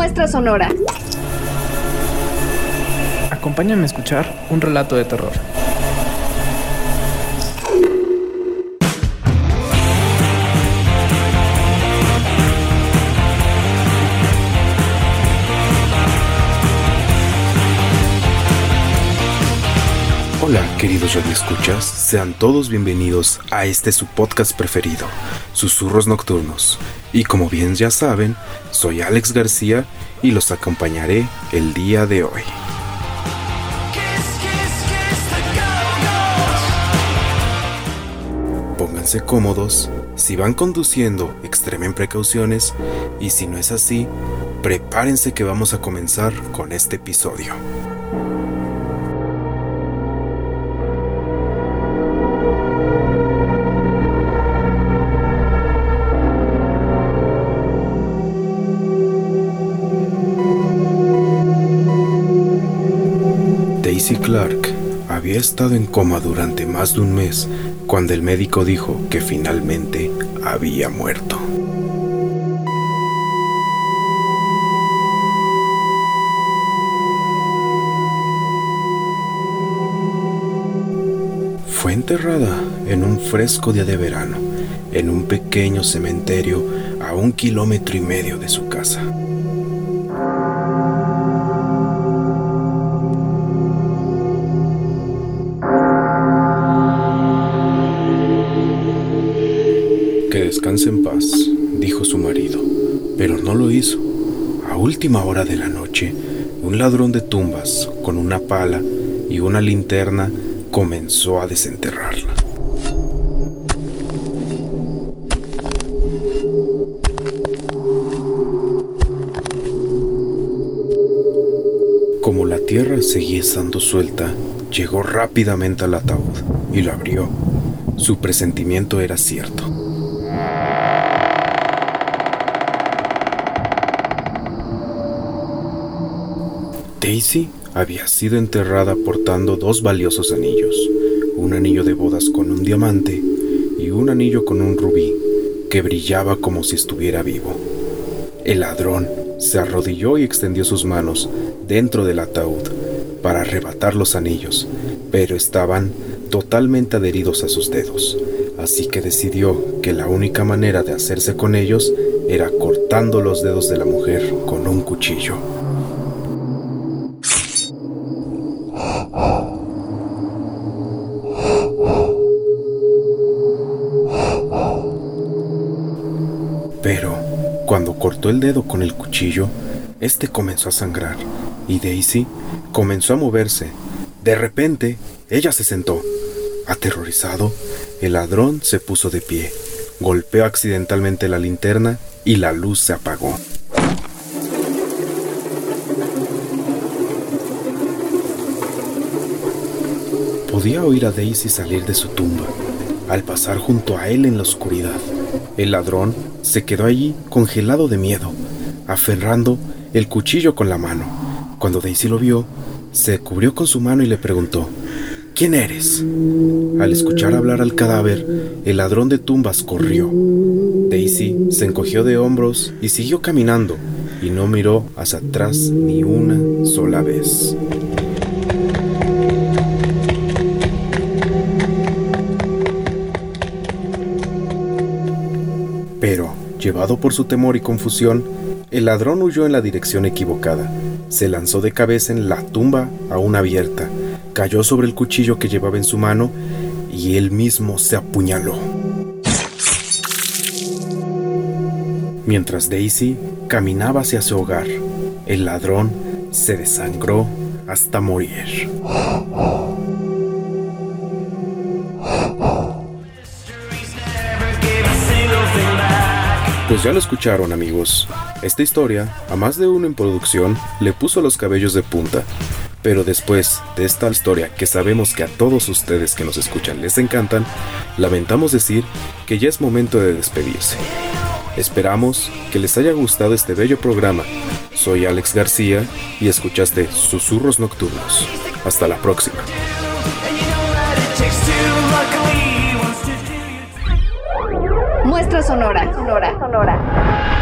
Muestra sonora. Acompáñame a escuchar un relato de terror. Hola, queridos radioescuchas, sean todos bienvenidos a este su podcast preferido, Susurros Nocturnos. Y como bien ya saben, soy Alex García y los acompañaré el día de hoy. Pónganse cómodos, si van conduciendo, extremen precauciones y si no es así, prepárense que vamos a comenzar con este episodio. Clark había estado en coma durante más de un mes cuando el médico dijo que finalmente había muerto. Fue enterrada en un fresco día de verano, en un pequeño cementerio a un kilómetro y medio de su casa. Descanse en paz, dijo su marido, pero no lo hizo. A última hora de la noche, un ladrón de tumbas, con una pala y una linterna, comenzó a desenterrarla. Como la tierra seguía estando suelta, llegó rápidamente al ataúd y lo abrió. Su presentimiento era cierto. Daisy había sido enterrada portando dos valiosos anillos, un anillo de bodas con un diamante y un anillo con un rubí que brillaba como si estuviera vivo. El ladrón se arrodilló y extendió sus manos dentro del ataúd para arrebatar los anillos, pero estaban totalmente adheridos a sus dedos, así que decidió que la única manera de hacerse con ellos era cortando los dedos de la mujer con un cuchillo. Pero cuando cortó el dedo con el cuchillo, este comenzó a sangrar y Daisy comenzó a moverse. De repente, ella se sentó. Aterrorizado, el ladrón se puso de pie, golpeó accidentalmente la linterna y la luz se apagó. Podía oír a Daisy salir de su tumba, al pasar junto a él en la oscuridad. El ladrón se quedó allí congelado de miedo, aferrando el cuchillo con la mano. Cuando Daisy lo vio, se cubrió con su mano y le preguntó, ¿Quién eres? Al escuchar hablar al cadáver, el ladrón de tumbas corrió. Daisy se encogió de hombros y siguió caminando, y no miró hacia atrás ni una sola vez. Pero, llevado por su temor y confusión, el ladrón huyó en la dirección equivocada. Se lanzó de cabeza en la tumba aún abierta, cayó sobre el cuchillo que llevaba en su mano y él mismo se apuñaló. Mientras Daisy caminaba hacia su hogar, el ladrón se desangró hasta morir. Pues ya lo escucharon amigos. Esta historia, a más de uno en producción, le puso los cabellos de punta. Pero después de esta historia que sabemos que a todos ustedes que nos escuchan les encantan, lamentamos decir que ya es momento de despedirse. Esperamos que les haya gustado este bello programa. Soy Alex García y escuchaste Susurros Nocturnos. Hasta la próxima. Muestra sonora. Sonora. Sonora.